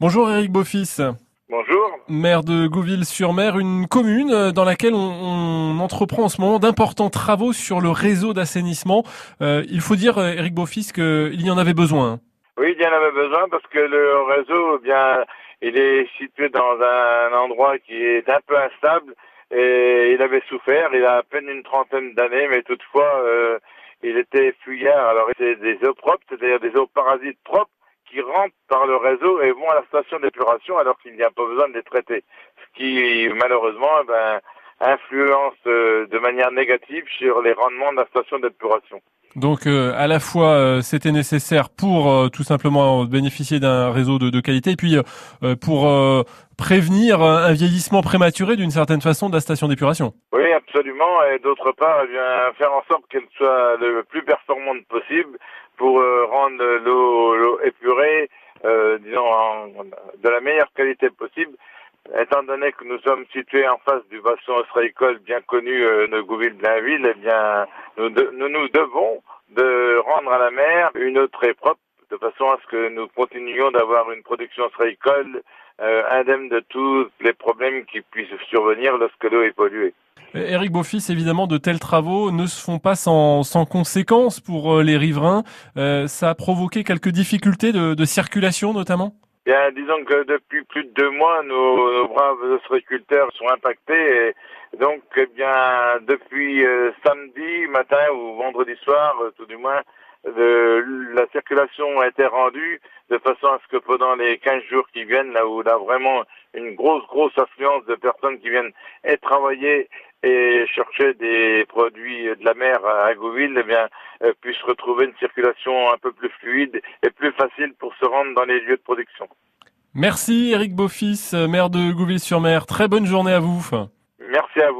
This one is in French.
Bonjour Eric Beaufils. Bonjour. Maire de Gouville-sur-Mer, une commune euh, dans laquelle on, on, entreprend en ce moment d'importants travaux sur le réseau d'assainissement. Euh, il faut dire, Eric Beaufils, qu'il y en avait besoin. Oui, il y en avait besoin parce que le réseau, eh bien, il est situé dans un endroit qui est un peu instable et il avait souffert. Il a à peine une trentaine d'années, mais toutefois, euh, il était fuyard. Alors, c'était des eaux propres, c'est-à-dire des eaux parasites propres qui rentrent par le réseau et vont à la station d'épuration alors qu'il n'y a pas besoin de les traiter. Ce qui, malheureusement, eh ben, influence euh, de manière négative sur les rendements de la station d'épuration. Donc euh, à la fois euh, c'était nécessaire pour tout simplement bénéficier d'un réseau de, qualité et puis pour prévenir un vieillissement prématuré d'une certaine façon de la station d'épuration. Absolument et d'autre part eh bien, faire en sorte qu'elle soit le plus performante possible pour rendre l'eau épurée disons de la meilleure qualité possible étant donné que nous sommes situés en face du bassin ostréicole bien connu euh, de Gouville-Blainville, eh bien, nous, nous, nous devons de rendre à la mer une eau très propre, de façon à ce que nous continuions d'avoir une production ostréicole euh, indemne de tous les problèmes qui puissent survenir lorsque l'eau est polluée. Éric Beaufils, évidemment, de tels travaux ne se font pas sans, sans conséquences pour euh, les riverains. Euh, ça a provoqué quelques difficultés de, de circulation, notamment? Bien, disons que depuis plus de deux mois, nos, braves ostréiculteurs sont impactés. Et donc, eh bien, depuis euh, samedi matin ou vendredi soir, euh, tout du moins, la circulation a été rendue de façon à ce que pendant les 15 jours qui viennent, là où on a vraiment une grosse, grosse affluence de personnes qui viennent et travailler et chercher des produits de la mer à Gouville, eh bien, euh, puisse retrouver une circulation un peu plus fluide et plus facile pour se rendre dans les lieux de production. Merci Eric Beaufils, maire de Gouville-sur-Mer. Très bonne journée à vous. Merci à vous.